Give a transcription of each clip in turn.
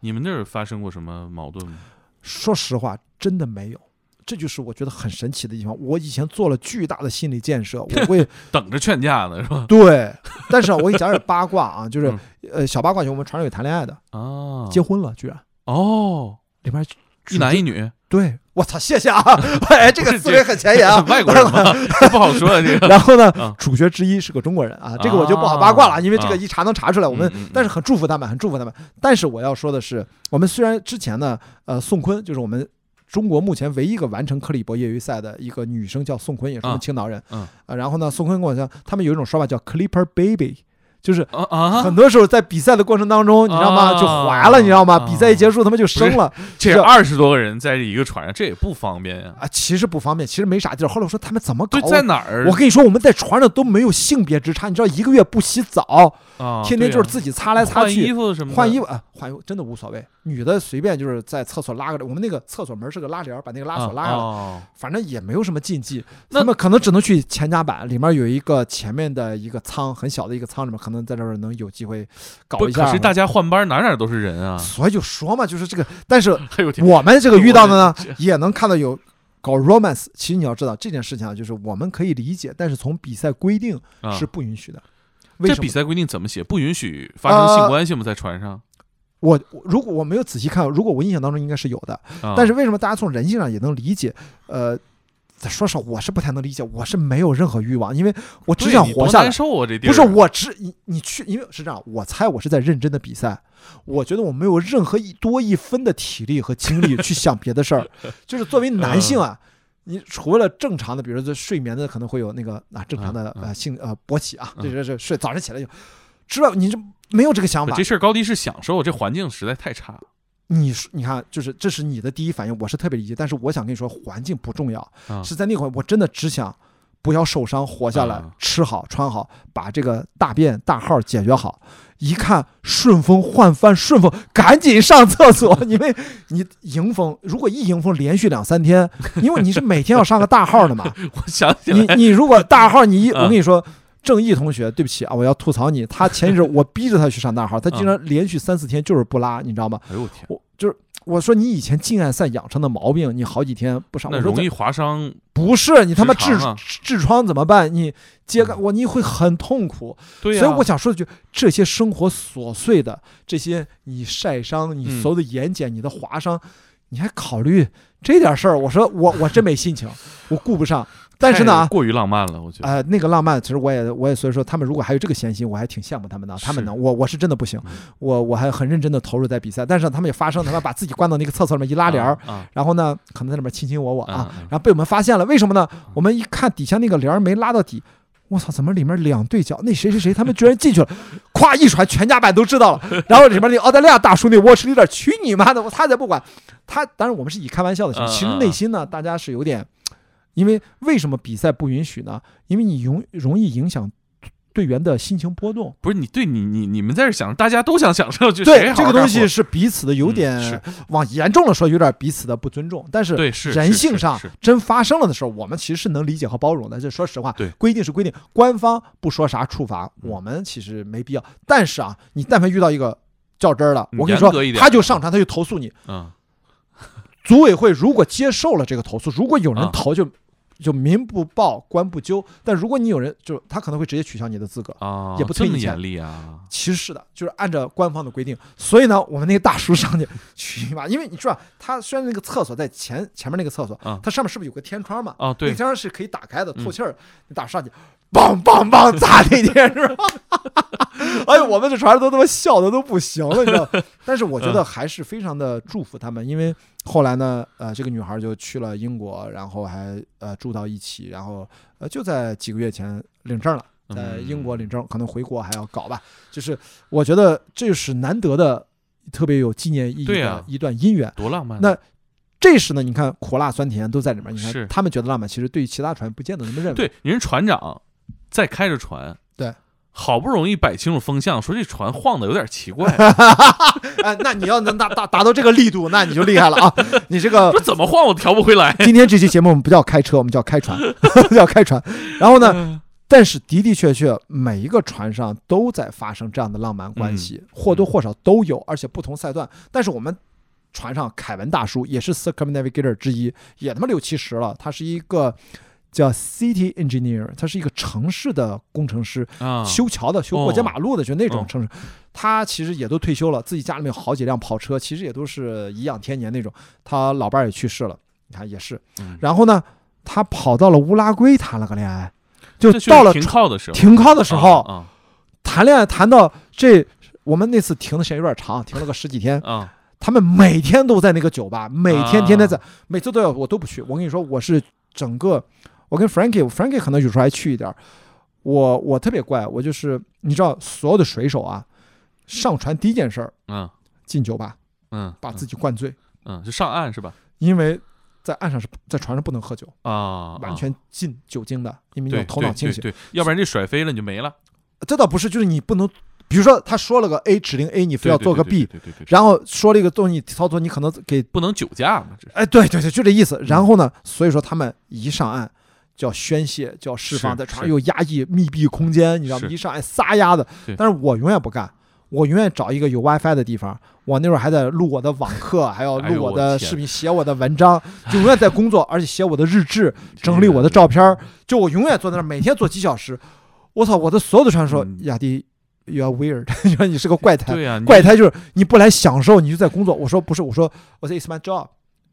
你们那儿发生过什么矛盾吗？说实话，真的没有。这就是我觉得很神奇的地方。我以前做了巨大的心理建设，我会 等着劝架呢，是吧？对，但是啊我给你讲点八卦啊，就是嗯呃小八卦，就我们船上有谈恋爱的，啊，结婚了，居然哦，里边一男一女，对，我操，谢谢啊，哎，这个思维很前沿啊，外国人嘛，不好说啊这个。然后呢啊，主角之一是个中国人啊，这个我就不好八卦了，因为这啊个一查能查出来。我们但是很祝福他们，很祝福他们。但是我要说的是，我们虽然之前呢，呃，宋坤就是我们中国目前唯一一个完成克里伯业余赛的一个女生，叫宋坤，也是我们啊青岛人。嗯呃然后呢，宋坤跟我讲，他们有一种说法叫 Clipper Baby。就是很多时候在比赛的过程当中，你知道吗？啊就滑了，你知道吗？啊比赛一结束，他们就生了这二十多个人在一个船上，这也不方便呀。啊！其实不方便，其实没啥地儿。后来我说他们怎么搞对，？在哪儿？我跟你说，我们在船上都没有性别之差，你知道，一个月不洗澡，啊，天天就是自己擦来擦去换衣去，服什么，换衣服啊，换衣服真的无所谓。女的随便就是在厕所拉个，我们那个厕所门是个拉帘儿，把那个拉锁拉下来，哦反正也没有什么禁忌。那他们可能只能去前甲板，里面有一个前面的一个舱，很小的一个舱里面，可能在这儿能有机会搞，一下。可是大家换班哪哪都是人啊，所以就说嘛，就是这个，但是 我们这个遇到的呢，也能看到有搞 romance。其实你要知道这件事情啊，就是我们可以理解，但是从比赛规定啊是不允许的。为什么？这比赛规定怎么写？不允许发生性呃关系吗？在船上？我我如果我没有仔细看，如果我印象当中应该是有的，啊但是为什么大家从人性上也能理解？呃，说实话，我是不太能理解，我是没有任何欲望，因为我只对你多想活下来难。受啊！这地儿不是我只你你去，因为是这样，我猜我是在认真的比赛，我觉得我没有任何一多一分的体力和精力去想别的事儿，就是作为男性啊。你除了正常的，比如说这睡眠的可能会有那个啊正常的呃性呃勃起啊，嗯这这这睡早上起来就之外，你这没有这个想法这。事儿高低是享受，这环境实在太差。你说你看，就是这是你的第一反应，我是特别理解，但是我想跟你说，环境不重要，啊是在那会儿我真的只想不要受伤，活下来啊，吃好穿好，把这个大便大号解决好。一看顺风换帆，顺风赶紧上厕所，因为你迎风，如果一迎风连续两三天，因为你是每天要上个大号的嘛，我想起来，你你如果大号你一，啊我跟你说。正义同学，对不起啊，我要吐槽你。他前一阵我逼着他去上大号，他竟然连续三四天就是不拉，你知道吗？哎呦我天，我就是我说你以前竞赛赛养成的毛病，你好几天不上，那容易划伤。不是你他妈痔痔疮怎么办？你揭开我你会很痛苦。对呀，所以我想说的就这些生活琐碎的这些，你晒伤，你嗯所有的眼睑，你的划伤，你还考虑这点事儿？我说我我真没心情，我顾不上。但是呢过于浪漫了，我觉得。呃，那个浪漫，其实我也我也所以说，他们如果还有这个闲心，我还挺羡慕他们的。他们是能，我我是真的不行嗯，我我还很认真的投入在比赛，但是他们也发生，他们把自己关到那个厕所里面一拉帘儿，啊然后呢，可能在里面卿卿我我啊，啊，然后被我们发现了，为什么呢？我们一看底下那个帘儿没拉到底，我操，怎么里面两对角？那谁谁谁他们居然进去了，咵一传，全家版都知道了。然后里面那澳大利亚大叔那沃什利尔，去你妈的，我他才不管。他当然我们是以开玩笑的形式其实内心呢，大家是有点，因为为什么比赛不允许呢？因为你容容易影响队员的心情波动。不是你对你你你们在这想，大家都想享受，就对这个东西是彼此的有嗯点是往严重了说，有点彼此的不尊重。但是对是人性上真发生了的时候，我们其实是能理解和包容的。这说实话，对规定是规定，官方不说啥处罚，嗯我们其实没必要。但是啊，你但凡遇到一个较真儿的，嗯我跟你说他就上传，他就投诉你。嗯组委会如果接受了这个投诉，如果有人啊投就。就民不报，官不究。但如果你有人，就他可能会直接取消你的资格。啊，也不退你钱严厉啊，其实是的，就是按照官方的规定。所以呢，我们那个大叔上去去你妈，因为你知道，他虽然那个厕所在前前面那个厕所，啊它上面是不是有个天窗嘛？啊对那个，天窗是可以打开的，嗯透气儿。那大叔上去，梆梆梆砸那天是吧？哎呦，我们这船上都他妈笑的都不行了，你知道？但是我觉得还是非常的祝福他们，因为后来呢，呃，这个女孩就去了英国，然后还呃住到一起，然后呃就在几个月前领证了。在英国嗯领证，可能回国还要搞吧。就是我觉得这是难得的，特别有纪念意义的一段姻缘。多浪漫。那这时呢，你看苦辣酸甜都在里面。你看他们觉得浪漫，其实对于其他船不见得那么认为。对，人船长在开着船，对，好不容易摆清楚风向，说这船晃的有点奇怪，哎，那你要能达达达到这个力度，那你就厉害了啊！你这个说怎么晃我调不回来。今天这期节目我们不叫开车，我们叫开船，叫开船。然后呢，但是的的确确，每一个船上都在发生这样的浪漫关系，或多或少都有，而且不同赛段。但是我们船上凯文大叔也是 circumnavigator 之一，也他妈六七十了，他是一个叫 city engineer，他是一个城市的工程师，啊，修桥的、修过街哦马路的，就那种嗯城市。他其实也都退休了，自己家里面有好几辆跑车，其实也都是颐养天年那种。他老伴儿也去世了，你看也是。嗯然后呢，他跑到了乌拉圭谈了个恋爱，就到了停靠的时候，停靠的时候啊谈恋爱，谈到这，我们那次停的时间有点长，停了个十几天。啊啊，他们每天都在那个酒吧，每天啊天天在，每次都要，我都不去。我跟你说，我是整个，我跟 Frankie，Frankie 可能有时候还去一点儿。我我特别怪，我就是你知道，所有的水手啊，上船第一件事儿嗯进酒吧，嗯，把自己灌醉，嗯就上岸是吧？因为在岸上是在船上不能喝酒，啊，完啊全禁酒精的，因为对要头脑清醒。要不然这甩飞了你就没了。这倒不是，就是你不能，比如说他说了个 A 指令 A，你非要做个 B，然后说了一个东西操作，你可能给不能酒驾嘛，这哎，对对对，就这意思。然后呢，所以说他们一上岸就要宣泄，叫释放，在船上又压抑密闭空间，你知道吗？一上来撒丫子。但是我永远不干，我永远找一个有 WiFi 的地方。我那会儿还在录我的网课，还要录我的视频，写我的文章，就永远在工作，而且写我的日志，整理我的照片儿。就我永远坐在那儿，每天坐几小时。我操，我的所有的传说嗯，雅迪，you are weird，你说你是个怪胎。对呀，你怪胎就是你不来享受，你就在工作。我说不是，我说我说 it's my job，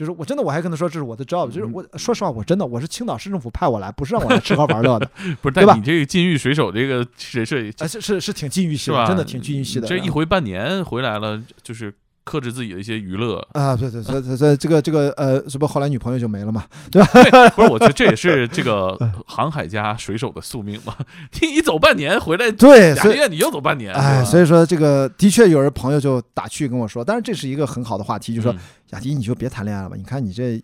就是我真的我还跟他说这是我的 job，就是嗯我说实话，我真的我是青岛市政府派我来，不是让我来吃喝玩乐的，不是，对吧但你这个禁欲水手这个人设是是是挺禁欲系？的，真的挺禁欲系的。这一回半年回来了，就是克制自己的一些娱乐。啊，对对对对对，这个这个呃，是不是后来女朋友就没了嘛？对吧 不是，我觉得这也是这个航海家水手的宿命嘛。你一走半年回来，对，所以俩月你又走半年，哎，所以以说这个的确有人朋友就打趣跟我说，但是这是一个很好的话题，就说雅迪你就别谈恋爱了吧，你看你这。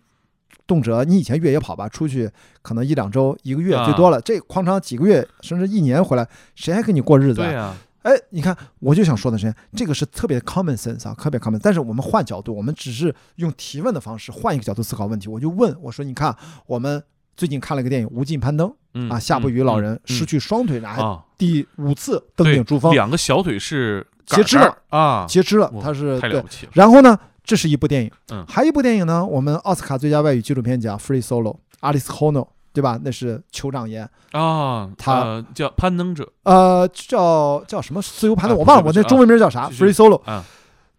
动辄你以前越野跑吧，出去可能一两周、一个月啊最多了，这哐当几个月甚至一年回来，谁还跟你过日子啊？对呀，哎，你看，我就想说的是，这个是特别 common sense 啊，特别 common。但是我们换角度，我们只是用提问的方式换一个角度思考问题。我就问我说：“你看，我们最近看了一个电影《无尽攀登》嗯啊，夏布鱼老人嗯失去双腿，然后啊，第五次登顶珠峰，两个小腿是截肢了啊，截肢了。他是对太了不。起。然后呢，这是一部电影，嗯还有一部电影呢，我们奥斯卡最佳外语纪录片奖《Free Solo》，阿里斯·霍诺，对吧？那是酋长岩，啊，他呃叫攀登者呃，叫叫什么自由攀登，啊我忘了，我那中文名叫啥就是？Free Solo。啊，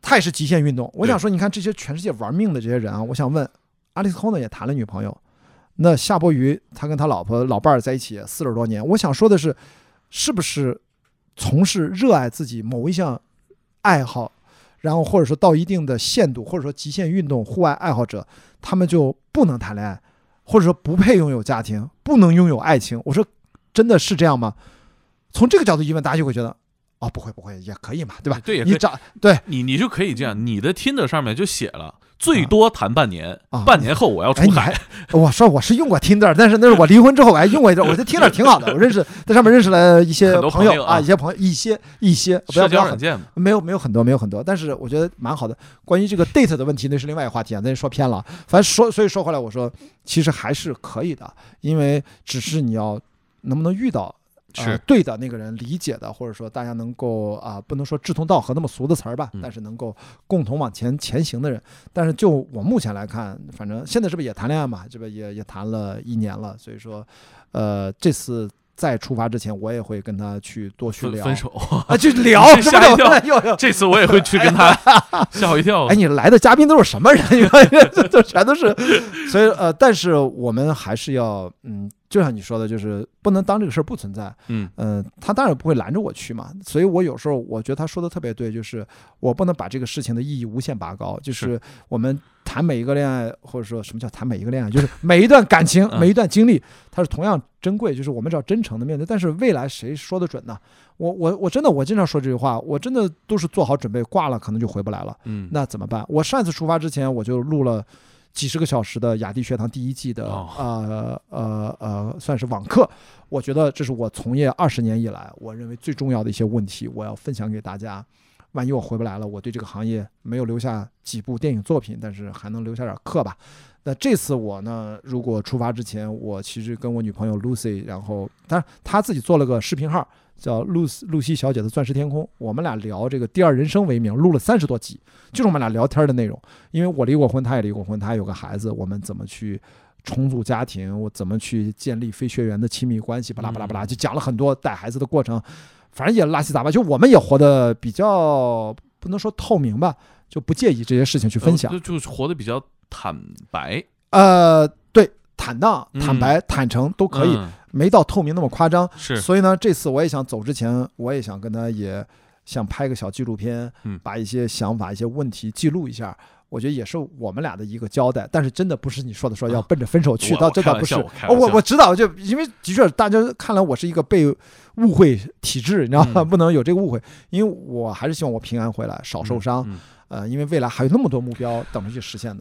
他也是极限运动。我想说，你看这些全世界玩命的这些人啊，我想问，阿里斯科呢也谈了女朋友，那夏伯渝他跟他老婆老伴儿在一起四十多年，我想说的是，是不是从事热爱自己某一项爱好，然后或者说到一定的限度，或者说极限运动户外爱好者，他们就不能谈恋爱，或者说不配拥有家庭，不能拥有爱情？我说真的是这样吗？从这个角度一问，大家就会觉得。哦，不会不会，也可以嘛，对吧？对，也你找对你你就可以这样，你的 Tinder 上面就写了，最多谈半年，啊半年后我要哎，出海。我说我是用过 Tinder，但是那是我离婚之后我还用过一阵，我觉得 Tinder 挺好的，我认识在上面认识了一些朋友啊一些朋友，一些一些不要社不要很交软件嘛，没有没有很多没有很多，但是我觉得蛮好的。关于这个 date 的问题，那是另外一个话题啊，那说偏了。反正说所以说回来，我说其实还是可以的，因为只是你要能不能遇到。呃是，对的那个人理解的，或者说大家能够啊、不能说志同道合那么俗的词儿吧，嗯但是能够共同往前前行的人。但是就我目前来看，反正现在是不是也谈恋爱嘛，这不也也谈了一年了，所以说，呃，这次再出发之前，我也会跟他去多去聊分分手。啊，去 聊？吓一跳这次我也会去跟他 吓我一跳哎，。你来的嘉宾都是什么人？你看，这这全都是，所以呃，但是我们还是要，嗯，就像你说的，就是不能当这个事儿不存在。嗯嗯、他当然不会拦着我去嘛，所以我有时候我觉得他说的特别对，就是我不能把这个事情的意义无限拔高，就是是我们谈每一个恋爱，或者说什么叫谈每一个恋爱，就是每一段感情、嗯 每一段经历，它是同样珍贵，就是我们只要真诚的面对。但是未来谁说得准呢？我我我真的我经常说这句话，我真的都是做好准备，挂了可能就回不来了。嗯，那怎么办？我上一次出发之前，我就录了几十个小时的雅迪学堂第一季的、哦呃呃呃，算是网课。我觉得这是我从业二十年以来，我认为最重要的一些问题，我要分享给大家。万一我回不来了，我对这个行业没有留下几部电影作品，但是还能留下点课吧。那这次我呢，如果出发之前，我其实跟我女朋友 Lucy，然后当然她自己做了个视频号，叫露丝露西小姐的钻石天空，我们俩聊这个第二人生为名，录了三十多集，就是我们俩聊天的内容。因为我离过婚，她也离过婚，她有个孩子，我们怎么去重组家庭，我怎么去建立非血缘的亲密关系，巴拉巴拉巴拉，就讲了很多带孩子的过程，反正也拉稀杂吧，就我们也活得比较不能说透明吧，就不介意这些事情去分享呃，就就是活得比较坦白，呃，对，坦荡、嗯坦白、坦诚都可以，嗯没到透明那么夸张。是所以呢，这次我也想走之前，我也想跟他也想拍个小纪录片，嗯把一些想法、一些问题记录一下。我觉得也是我们俩的一个交代，但是真的不是你说的说要啊奔着分手去，我倒我开玩笑这倒不是。哦我我我知道，就因为的确大家看来我是一个被误会体质，你知道吗？嗯不能有这个误会，因为我还是希望我平安回来，少受伤。嗯呃，因为未来还有那么多目标等着去实现的。